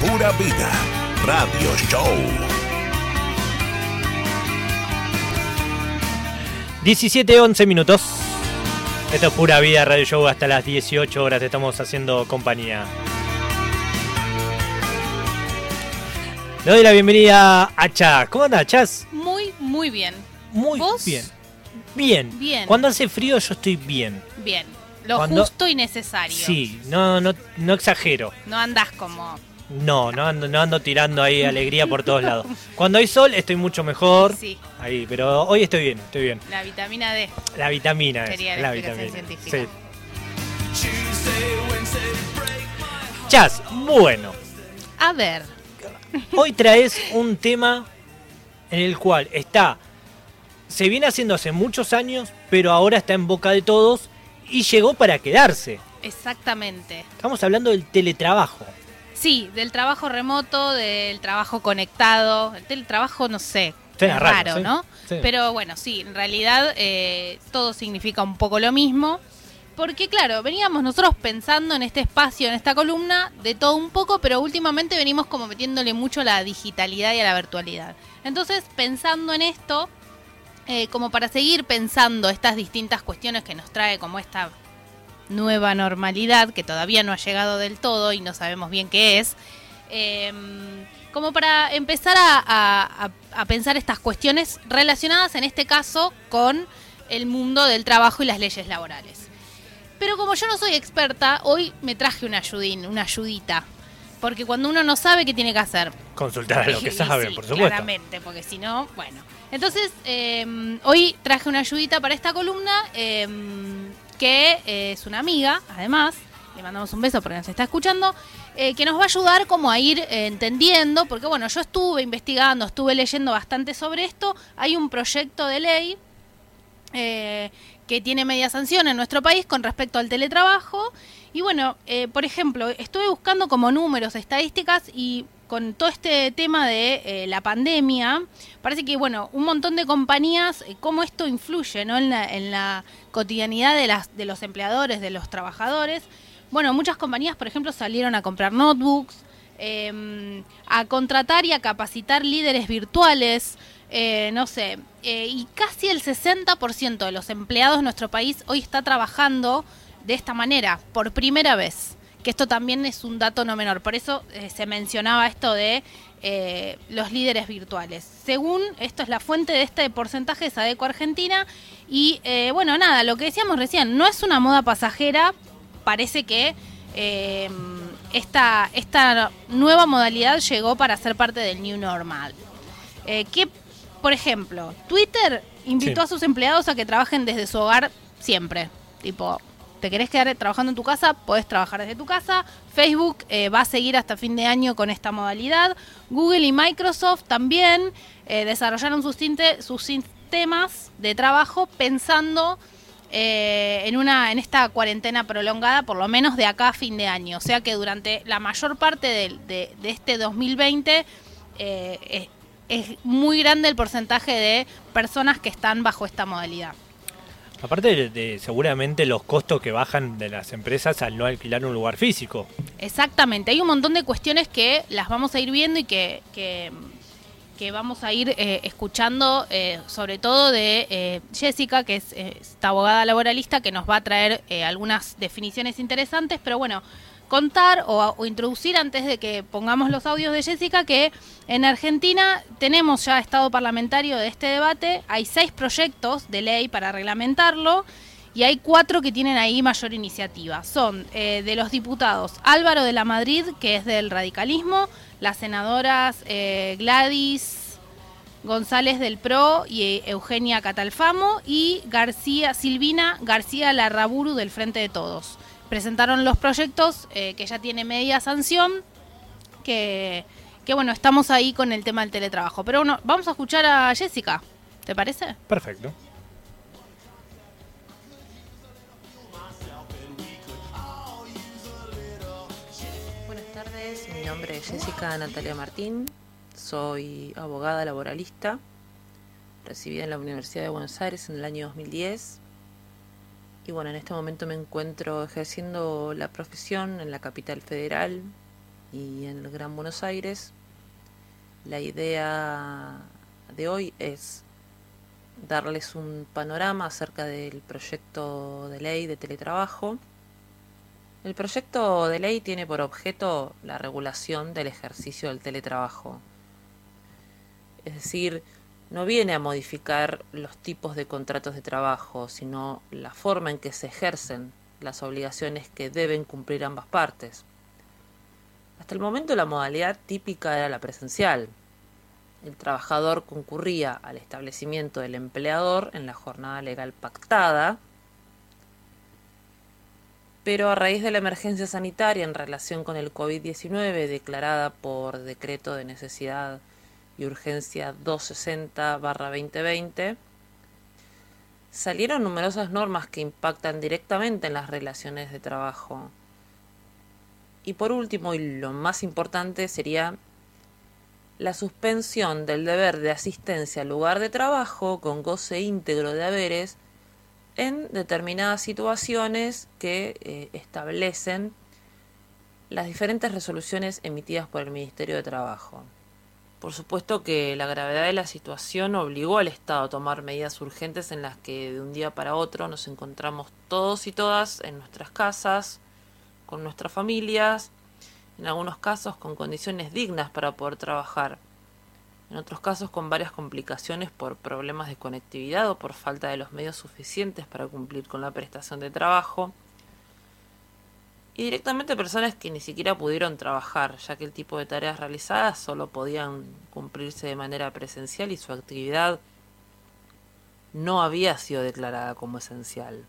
Pura Vida Radio Show. 17, 11 minutos. Esto es Pura Vida Radio Show hasta las 18 horas. Te estamos haciendo compañía. Le doy la bienvenida a Chas. ¿Cómo andas, Chas? Muy, muy bien. Muy ¿Vos? bien. Bien. Bien. Cuando hace frío yo estoy bien. Bien. Lo Cuando- justo y necesario. Sí, no, no, no exagero. No andás como. No, no ando, no ando tirando ahí alegría por todos lados. Cuando hay sol estoy mucho mejor. Sí. Ahí, pero hoy estoy bien, estoy bien. La vitamina D. La vitamina. Sería la vitamina. científica. Sí. Chas, bueno, A ver. hoy traes un tema en el cual está, se viene haciendo hace muchos años, pero ahora está en boca de todos y llegó para quedarse. Exactamente. Estamos hablando del teletrabajo. Sí, del trabajo remoto, del trabajo conectado. El teletrabajo, no sé. Es raro, raro, sí. ¿no? Sí. Pero bueno, sí, en realidad eh, todo significa un poco lo mismo. Porque claro, veníamos nosotros pensando en este espacio, en esta columna, de todo un poco, pero últimamente venimos como metiéndole mucho a la digitalidad y a la virtualidad. Entonces, pensando en esto, eh, como para seguir pensando estas distintas cuestiones que nos trae como esta nueva normalidad, que todavía no ha llegado del todo y no sabemos bien qué es, eh, como para empezar a, a- a- a pensar estas cuestiones relacionadas en este caso con el mundo del trabajo y las leyes laborales. Pero como yo no soy experta, hoy me traje una ayudín, una ayudita. Porque cuando uno no sabe qué tiene que hacer, Consultar a los que saben, sí, por supuesto. Claramente, porque si no, bueno. Entonces, eh, hoy traje una ayudita para esta columna, eh, que eh, es una amiga, además, le mandamos un beso porque nos está escuchando, eh, que nos va a ayudar como a ir eh, entendiendo, porque bueno, yo estuve investigando, estuve leyendo bastante sobre esto, hay un proyecto de ley que tiene media sanción en nuestro país con respecto al teletrabajo. Y bueno, por ejemplo, estuve buscando como números, estadísticas y con todo este tema de eh, la pandemia, parece que, bueno, un montón de compañías, eh, cómo esto influye ¿no? en, la, cotidianidad de, las, de los empleadores, de los trabajadores. Bueno, muchas compañías, por ejemplo, salieron a comprar notebooks, eh, a contratar y a capacitar líderes virtuales, eh, no sé, eh, y casi el 60% de los empleados de nuestro país hoy está trabajando de esta manera, por primera vez. Que esto también es un dato no menor. Por eso eh, se mencionaba esto de eh, los líderes virtuales. Según, esto es la fuente de este porcentaje de Sadeco Argentina. Y eh, bueno, nada, lo que decíamos recién, no es una moda pasajera. Parece que esta, esta nueva modalidad llegó para ser parte del New Normal. Que, por ejemplo, Twitter invitó Sí. a sus empleados a que trabajen desde su hogar siempre. Tipo, te querés quedar trabajando en tu casa, podés trabajar desde tu casa. Facebook eh, va a seguir hasta fin de año con esta modalidad. Google y Microsoft también eh, desarrollaron sus, tinte- sus sistemas de trabajo pensando eh, en una en esta cuarentena prolongada, por lo menos de acá a fin de año. O sea que durante la mayor parte del- de, de este 2020 eh, es, es muy grande el porcentaje de personas que están bajo esta modalidad. Aparte de, de seguramente los costos que bajan de las empresas al no alquilar un lugar físico. Exactamente, hay un montón de cuestiones que las vamos a ir viendo y que, que, que vamos a ir eh, escuchando, eh, sobre todo de eh, Jessica, que es eh, esta abogada laboralista, que nos va a traer eh, algunas definiciones interesantes, pero bueno, contar o, introducir antes de que pongamos los audios de Jessica que en Argentina tenemos ya estado parlamentario de este debate, hay seis proyectos de ley para reglamentarlo y hay cuatro que tienen ahí mayor iniciativa. Son eh, de los diputados Álvaro de la Madrid, que es del radicalismo, las senadoras eh, Gladys González del PRO y eh, Eugenia Catalfamo y García Silvina García Larraburu del Frente de Todos. Presentaron los proyectos eh, que ya tiene media sanción, que, que bueno, estamos ahí con el tema del teletrabajo. Pero bueno, vamos a escuchar a Jessica, ¿te parece? Perfecto. Buenas tardes, mi nombre es Jessica Natalia Martín, soy abogada laboralista, recibida en la Universidad de Buenos Aires en el año 2010 y bueno, en este momento me encuentro ejerciendo la profesión en la capital federal y en el Gran Buenos Aires. La idea de hoy es darles un panorama acerca del proyecto de ley de teletrabajo. El proyecto de ley tiene por objeto la regulación del ejercicio del teletrabajo. Es decir, no viene a modificar los tipos de contratos de trabajo, sino la forma en que se ejercen las obligaciones que deben cumplir ambas partes. Hasta el momento la modalidad típica era la presencial. El trabajador concurría al establecimiento del empleador en la jornada legal pactada, pero a raíz de la emergencia sanitaria en relación con el COVID-19 declarada por decreto de necesidad y urgencia 260-2020, salieron numerosas normas que impactan directamente en las relaciones de trabajo. Y por último, y lo más importante, sería la suspensión del deber de asistencia al lugar de trabajo con goce íntegro de haberes en determinadas situaciones que eh, establecen las diferentes resoluciones emitidas por el Ministerio de Trabajo. Por supuesto que la gravedad de la situación obligó al Estado a tomar medidas urgentes en las que de un día para otro nos encontramos todos y todas en nuestras casas, con nuestras familias, en algunos casos con condiciones dignas para poder trabajar, en otros casos con varias complicaciones por problemas de conectividad o por falta de los medios suficientes para cumplir con la prestación de trabajo, y directamente personas que ni siquiera pudieron trabajar, ya que el tipo de tareas realizadas solo podían cumplirse de manera presencial y su actividad no había sido declarada como esencial.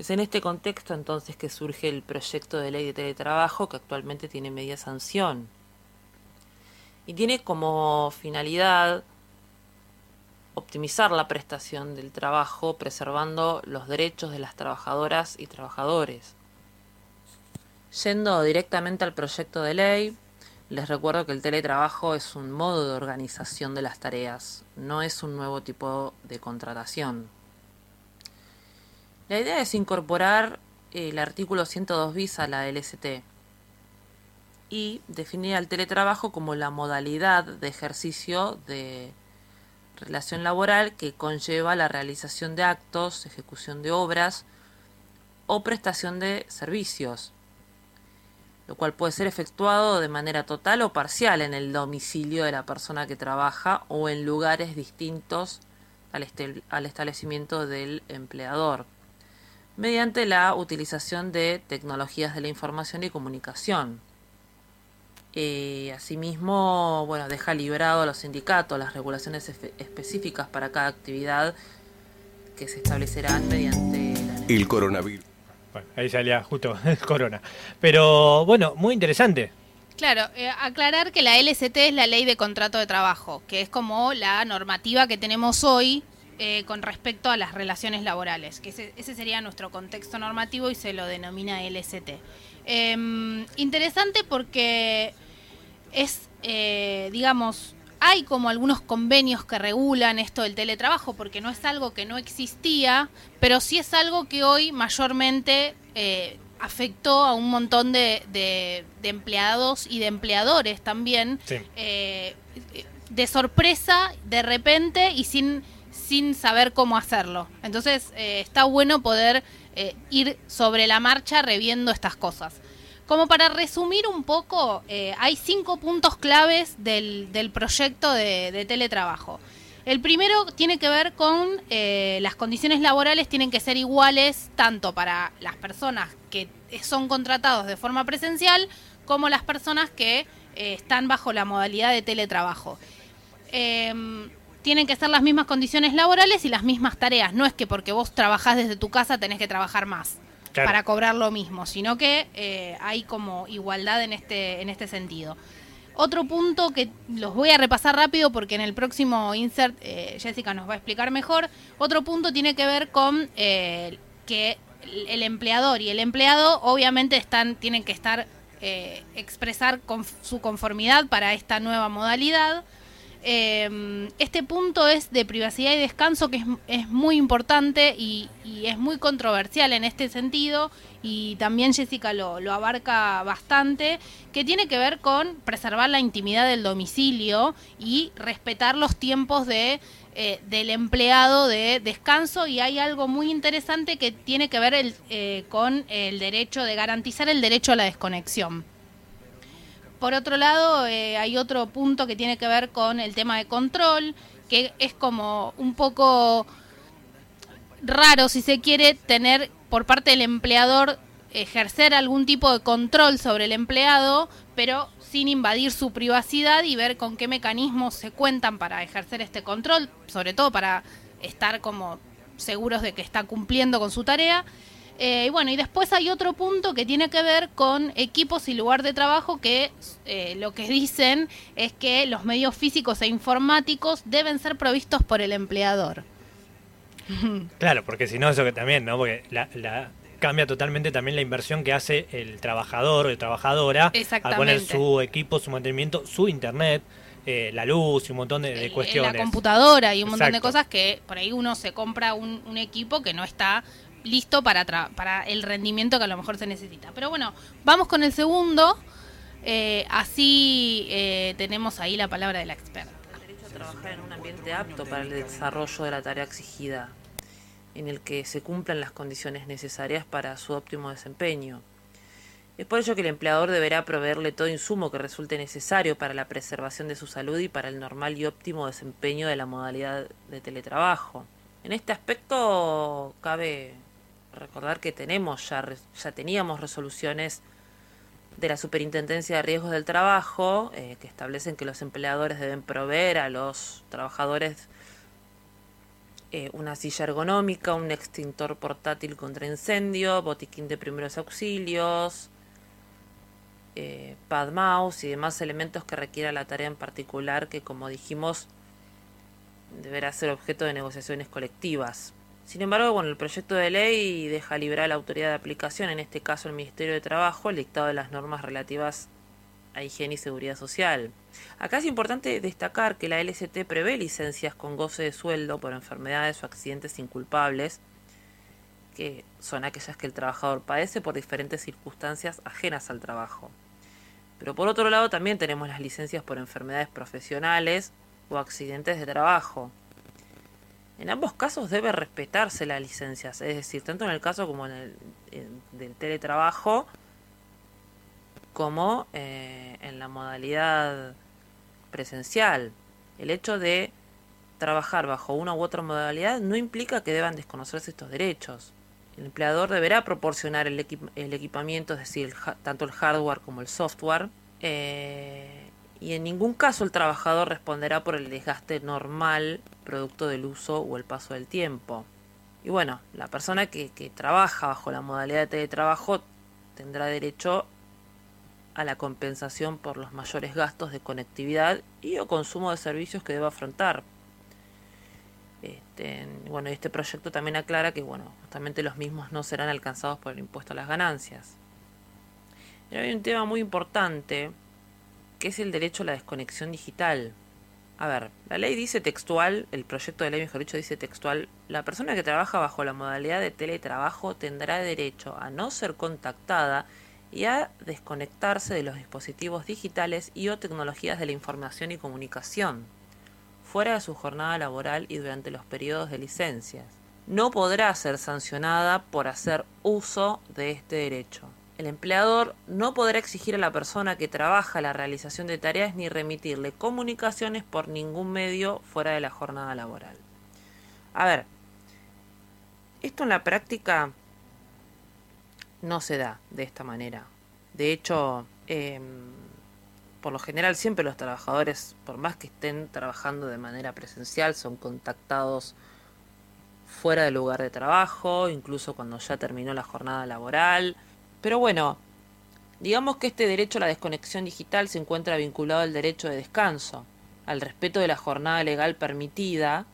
Es en este contexto entonces que surge el proyecto de ley de teletrabajo que actualmente tiene media sanción y tiene como finalidad optimizar la prestación del trabajo preservando los derechos de las trabajadoras y trabajadores. Yendo directamente al proyecto de ley, les recuerdo que el teletrabajo es un modo de organización de las tareas, no es un nuevo tipo de contratación. La idea es incorporar el artículo 102 bis a la LST y definir al teletrabajo como la modalidad de ejercicio de relación laboral que conlleva la realización de actos, ejecución de obras o prestación de servicios lo cual puede ser efectuado de manera total o parcial en el domicilio de la persona que trabaja o en lugares distintos al, establecimiento del empleador, mediante la utilización de tecnologías de la información y comunicación. Eh, asimismo, bueno, deja librado a los sindicatos las regulaciones específicas para cada actividad que se establecerán mediante el coronavirus ahí salía justo corona. Pero bueno, muy interesante. Claro, eh, aclarar que la LST es la ley de contrato de trabajo, que es como la normativa que tenemos hoy eh, con respecto a las relaciones laborales, que ese, sería nuestro contexto normativo y se lo denomina LST. Em, interesante porque es, eh, digamos, hay como algunos convenios que regulan esto del teletrabajo, porque no es algo que no existía, pero sí es algo que hoy mayormente eh, afectó a un montón de, empleados y de empleadores también, eh, de sorpresa, de repente y sin, sin saber cómo hacerlo. Entonces eh, está bueno poder ir sobre la marcha reviendo estas cosas. Como para resumir un poco, eh, hay cinco puntos claves del, proyecto de, teletrabajo. El primero tiene que ver con eh, las condiciones laborales tienen que ser iguales tanto para las personas que son contratados de forma presencial como las personas que eh, están bajo la modalidad de teletrabajo. Em, tienen que ser las mismas condiciones laborales y las mismas tareas. No es que porque vos trabajás desde tu casa tenés que trabajar más para cobrar lo mismo, sino que eh, hay como igualdad en este, en este sentido. Otro punto que los voy a repasar rápido porque en el próximo insert eh, Jessica nos va a explicar mejor. Otro punto tiene que ver con eh, que el empleador y el empleado obviamente están, tienen que estar expresar con su conformidad para esta nueva modalidad. Eh, este punto es de privacidad y descanso que es, muy importante y, es muy controversial en este sentido y también Jessica lo, lo abarca bastante, que tiene que ver con preservar la intimidad del domicilio y respetar los tiempos de eh, del empleado de descanso y hay algo muy interesante que tiene que ver el, eh, con el derecho de garantizar el derecho a la desconexión. Por otro lado, eh, hay otro punto que tiene que ver con el tema de control, que es como un poco raro, si se quiere, tener por parte del empleador ejercer algún tipo de control sobre el empleado, pero sin invadir su privacidad y ver con qué mecanismos se cuentan para ejercer este control, sobre todo para estar como seguros de que está cumpliendo con su tarea. Eh, y bueno, y después hay otro punto que tiene que ver con equipos y lugar de trabajo que eh, lo que dicen es que los medios físicos e informáticos deben ser provistos por el empleador. Claro, porque si no, eso que también, ¿no? Porque la, cambia totalmente también la inversión que hace el trabajador o trabajadora a poner su equipo, su mantenimiento, su internet, eh, la luz y un montón de, cuestiones. La computadora y un montón de cosas que por ahí uno se compra un, equipo que no está listo para, para el rendimiento que a lo mejor se necesita. Pero bueno, vamos con el segundo. Eh, así eh, tenemos ahí la palabra de la experta. derecho a trabajar en un ambiente apto para el desarrollo de la tarea exigida en el que se cumplan las condiciones necesarias para su óptimo desempeño. Es por ello que el empleador deberá proveerle todo insumo que resulte necesario para la preservación de su salud y para el normal y óptimo desempeño de la modalidad de teletrabajo. En este aspecto cabe recordar que tenemos ya, ya teníamos resoluciones de la Superintendencia de Riesgos del Trabajo eh, que establecen que los empleadores deben proveer a los trabajadores eh, una silla ergonómica, un extintor portátil contra incendio, botiquín de primeros auxilios, eh, pad mouse y demás elementos que requiera la tarea en particular que, como dijimos, deberá ser objeto de negociaciones colectivas. Sin embargo, bueno, el proyecto de ley deja libre a la autoridad de aplicación, en este caso el Ministerio de Trabajo, el dictado de las normas relativas a higiene y seguridad social. Acá es importante destacar que la LST prevé licencias con goce de sueldo por enfermedades o accidentes inculpables, que son aquellas que el trabajador padece por diferentes circunstancias ajenas al trabajo. Pero por otro lado también tenemos las licencias por enfermedades profesionales o accidentes de trabajo. En ambos casos debe respetarse las licencias, es decir, tanto en el caso como en el del teletrabajo, como eh, en la modalidad presencial. El hecho de trabajar bajo una u otra modalidad no implica que deban desconocerse estos derechos. El empleador deberá proporcionar el, equipamiento, es decir, tanto el hardware como el software, eh, y en ningún caso el trabajador responderá por el desgaste normal producto del uso o el paso del tiempo. Y bueno, la persona que, trabaja bajo la modalidad de teletrabajo tendrá derecho a la compensación por los mayores gastos de conectividad y o consumo de servicios que deba afrontar. Este, bueno, este proyecto también aclara que bueno, justamente los mismos no serán alcanzados por el impuesto a las ganancias. Hay un tema muy importante que es el derecho a la desconexión digital. A ver, la ley dice textual, el proyecto de ley, mejor dicho, dice textual, la persona que trabaja bajo la modalidad de teletrabajo tendrá derecho a no ser contactada y a desconectarse de los dispositivos digitales y o tecnologías de la información y comunicación, fuera de su jornada laboral y durante los periodos de licencias. No podrá ser sancionada por hacer uso de este derecho. El empleador no podrá exigir a la persona que trabaja la realización de tareas ni remitirle comunicaciones por ningún medio fuera de la jornada laboral. A ver, esto en la práctica no se da de esta manera. De hecho, em, por lo general siempre los trabajadores, por más que estén trabajando de manera presencial, son contactados fuera del lugar de trabajo, incluso cuando ya terminó la jornada laboral. Pero bueno, digamos que este derecho a la desconexión digital se encuentra vinculado al derecho de descanso, al respeto de la jornada legal permitida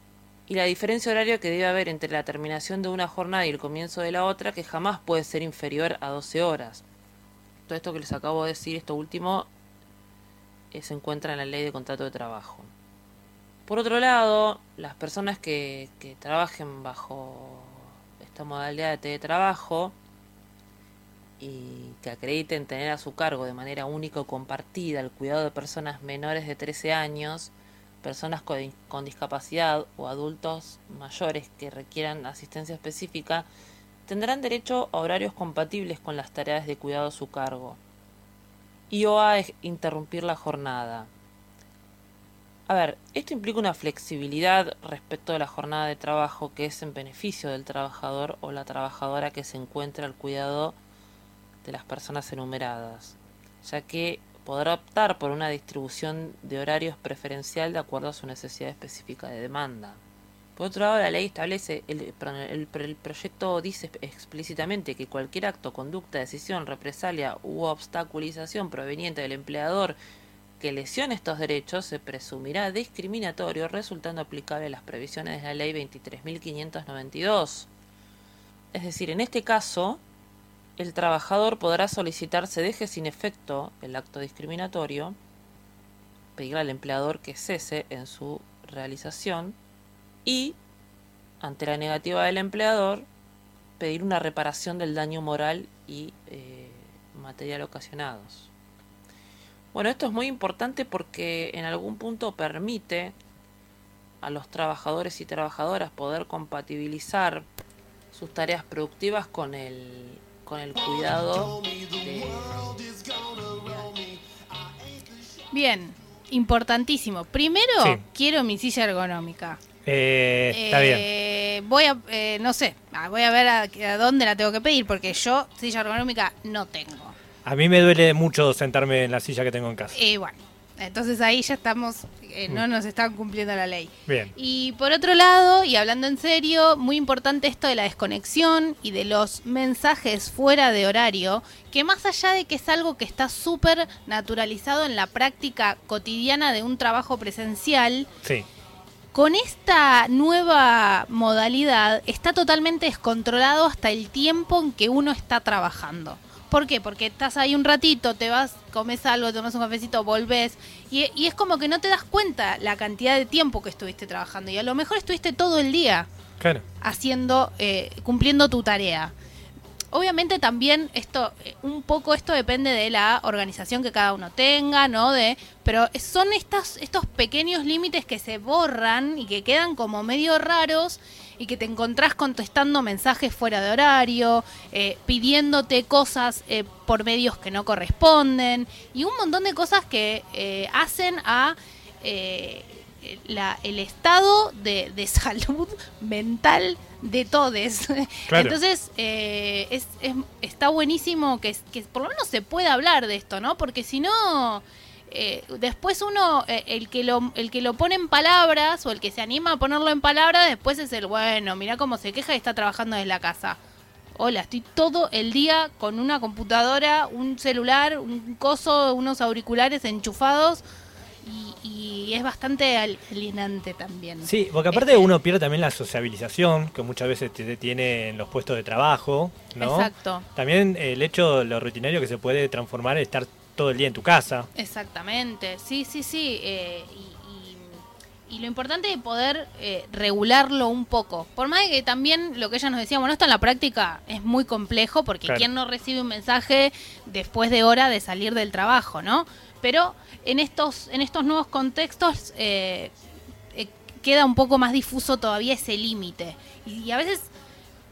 y la diferencia horaria que debe haber entre la terminación de una jornada y el comienzo de la otra, que jamás puede ser inferior a 12 horas. Todo esto que les acabo de decir, esto último, eh, se encuentra en la ley de contrato de trabajo. Por otro lado, las personas que, que trabajen bajo esta modalidad de teletrabajo y que acrediten tener a su cargo de manera única o compartida el cuidado de personas menores de 13 años, personas con, discapacidad o adultos mayores que requieran asistencia específica, tendrán derecho a horarios compatibles con las tareas de cuidado a su cargo. Y o a interrumpir la jornada. A ver, esto implica una flexibilidad respecto de la jornada de trabajo que es en beneficio del trabajador o la trabajadora que se encuentra al cuidado de las personas enumeradas, ya que podrá optar por una distribución de horarios preferencial de acuerdo a su necesidad específica de demanda. Por otro lado, la ley establece, el, el, proyecto dice explícitamente que cualquier acto, conducta, decisión, represalia u obstaculización proveniente del empleador que lesione estos derechos se presumirá discriminatorio resultando aplicable las previsiones de la ley 23.592. Es decir, en este caso, el trabajador podrá solicitar se deje sin efecto el acto discriminatorio, pedir al empleador que cese en su realización y, ante la negativa del empleador, pedir una reparación del daño moral y eh, material ocasionados. Bueno, esto es muy importante porque en algún punto permite a los trabajadores y trabajadoras poder compatibilizar sus tareas productivas con el con el cuidado Bien, importantísimo. Primero, quiero mi silla ergonómica. Eh, está bien. Eh, voy a, eh, no sé, ah, voy a ver a, dónde la tengo que pedir, porque yo silla ergonómica no tengo. A mí me duele mucho sentarme en la silla que tengo en casa. Y bueno, entonces ahí ya estamos, eh, no mm. nos están cumpliendo la ley. Bien. Y por otro lado, y hablando en serio, muy importante esto de la desconexión y de los mensajes fuera de horario, que más allá de que es algo que está súper naturalizado en la práctica cotidiana de un trabajo presencial, sí. con esta nueva modalidad está totalmente descontrolado hasta el tiempo en que uno está trabajando. ¿Por qué? Porque estás ahí un ratito, te vas, comes algo, tomas un cafecito, volvés. Y, es como que no te das cuenta la cantidad de tiempo que estuviste trabajando. Y a lo mejor estuviste todo el día haciendo, eh, cumpliendo tu tarea. Obviamente también esto, eh, un poco esto depende de la organización que cada uno tenga, ¿no? De, pero son estas, estos pequeños límites que se borran y que quedan como medio raros y que te encontrás contestando mensajes fuera de horario, eh, pidiéndote cosas eh, por medios que no corresponden y un montón de cosas que eh, hacen a el estado de, salud mental de todes. Entonces, es, está buenísimo que, que por lo menos se pueda hablar de esto, ¿no? Porque si no eh, después uno, eh, el, que lo, el que lo pone en palabras o el que se anima a ponerlo en palabras, después es el bueno, mira cómo se queja y está trabajando desde la casa. Hola, estoy todo el día con una computadora, un celular, un coso, unos auriculares enchufados y, es bastante alienante también. Sí, porque aparte este uno pierde también la sociabilización que muchas veces te tiene en los puestos de trabajo, ¿no? Exacto. También el hecho, lo rutinario que se puede transformar es estar todo el día en tu casa. Exactamente, sí, sí, sí. Eh, y, lo importante es poder eh, regularlo un poco. Por más que también lo que ella nos decía, bueno, esto en la práctica es muy complejo porque ¿quién no recibe un mensaje después de hora de salir del trabajo, no? Pero en estos, en estos nuevos contextos eh, queda un poco más difuso todavía ese límite. y a veces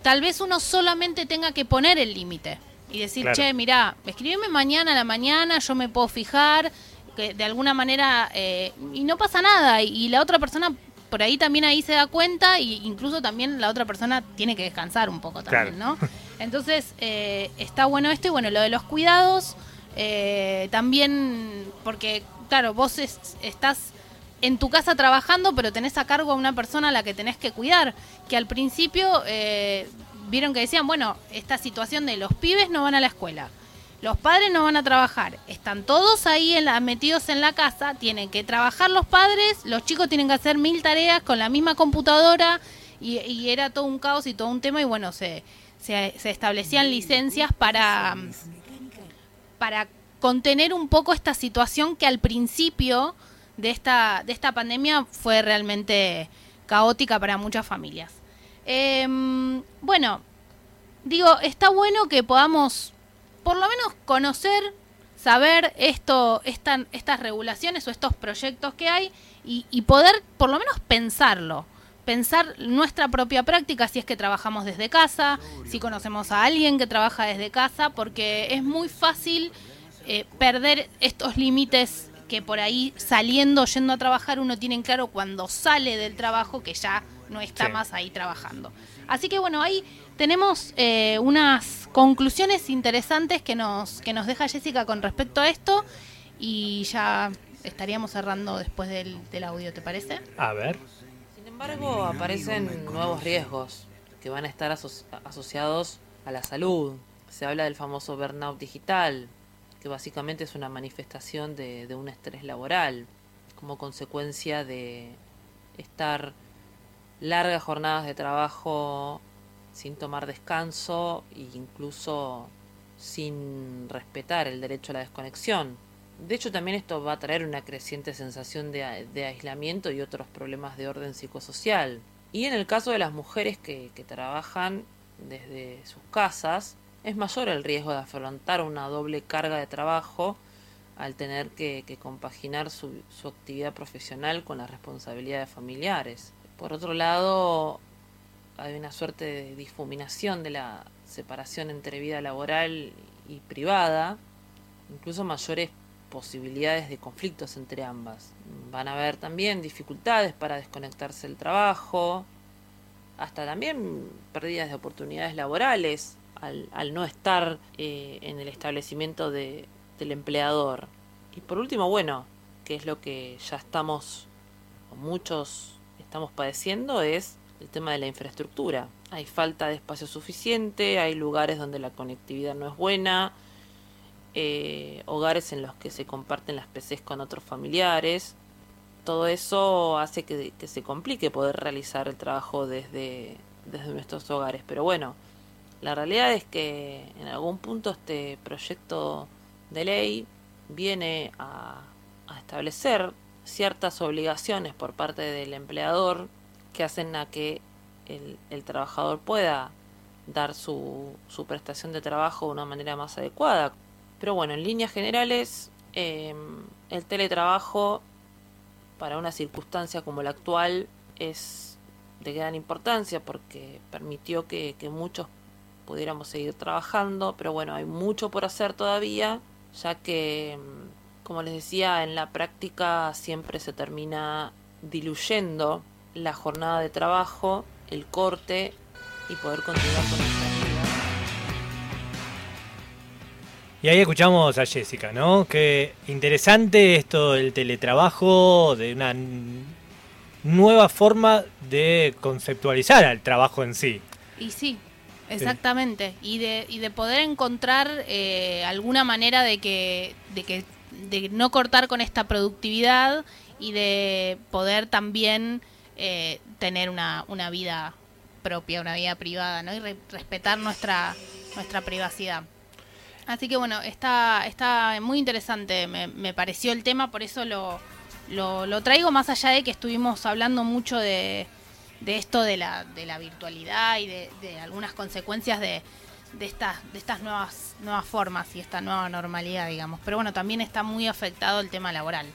tal vez uno solamente tenga que poner el límite y decir, che, mira, escríbeme mañana a la mañana, yo me puedo fijar, que de alguna manera, eh, y no pasa nada, y, la otra persona por ahí también ahí se da cuenta, y incluso también la otra persona tiene que descansar un poco también, ¿no? Entonces, eh, está bueno esto, y bueno, lo de los cuidados, eh, también, porque, claro, vos estás en tu casa trabajando, pero tenés a cargo a una persona a la que tenés que cuidar, que al principio vieron que decían, bueno, esta situación de los pibes no van a la escuela, los padres no van a trabajar, están todos ahí en metidos en la casa, tienen que trabajar los padres, los chicos tienen que hacer mil tareas con la misma computadora y, era todo un caos y todo un tema y bueno, se, se, establecían licencias para, para contener un poco esta situación que al principio de esta, de esta pandemia fue realmente caótica para muchas familias. Em, bueno, digo, está bueno que podamos por lo menos conocer, saber esto, estas regulaciones o estos proyectos que hay y, poder por lo menos pensarlo pensar nuestra propia práctica si es que trabajamos desde casa, si conocemos a alguien que trabaja desde casa, porque es muy fácil eh, perder estos límites que por ahí saliendo, yendo a trabajar, uno tiene en claro cuando sale del trabajo que ya no está más ahí trabajando. Así que bueno, ahí tenemos eh, unas conclusiones interesantes que nos, que nos deja Jessica con respecto a esto y ya estaríamos cerrando después del, del audio, ¿te parece? A ver. Sin embargo, aparecen nuevos riesgos que van a estar asociados a la salud. Se habla del famoso burnout digital, que básicamente es una manifestación de, de un estrés laboral como consecuencia de estar largas jornadas de trabajo sin tomar descanso e incluso sin respetar el derecho a la desconexión. De hecho, también esto va a traer una creciente sensación de, aislamiento y otros problemas de orden psicosocial. Y en el caso de las mujeres que, trabajan desde sus casas, es mayor el riesgo de afrontar una doble carga de trabajo al tener que, que compaginar su, su actividad profesional con las responsabilidades familiares. Por otro lado, hay una suerte de difuminación de la separación entre vida laboral y privada, incluso mayores posibilidades de conflictos entre ambas. Van a haber también dificultades para desconectarse del trabajo, hasta también pérdidas de oportunidades laborales al, no estar eh, en el establecimiento de, del empleador. Y por último, bueno, que es lo que ya estamos, muchos estamos padeciendo, es el tema de la infraestructura. Hay falta de espacio suficiente, hay lugares donde la conectividad no es buena, eh, hogares en los que se comparten las PCs con otros familiares. Todo eso hace que, se complique poder realizar el trabajo desde, desde nuestros hogares. Pero bueno, la realidad es que en algún punto este proyecto de ley viene a, a establecer ciertas obligaciones por parte del empleador que hacen a que el, trabajador pueda dar su, su, prestación de trabajo de una manera más adecuada. Pero bueno, en líneas generales, em, el teletrabajo para una circunstancia como la actual es de gran importancia porque permitió que, que muchos pudiéramos seguir trabajando, pero bueno, hay mucho por hacer todavía, ya que, em, como les decía, en la práctica siempre se termina diluyendo la jornada de trabajo, el corte y poder continuar con nuestra vida. Y ahí escuchamos a Jessica, ¿no? Qué interesante esto del teletrabajo, de una nueva forma de conceptualizar al trabajo en sí. Y sí, exactamente. Y, de, y de poder encontrar eh, alguna manera de que, de que de no cortar con esta productividad y de poder también eh, tener una, una vida propia, una vida privada, ¿no? Y respetar nuestra, nuestra privacidad. Así que bueno, está, está muy interesante, me, pareció el tema, por eso lo, lo, traigo más allá de que estuvimos hablando mucho de, de esto de la, de la virtualidad y de algunas consecuencias de, de estas, de estas nuevas, nuevas formas y esta nueva normalidad, digamos. Pero bueno, también está muy afectado el tema laboral.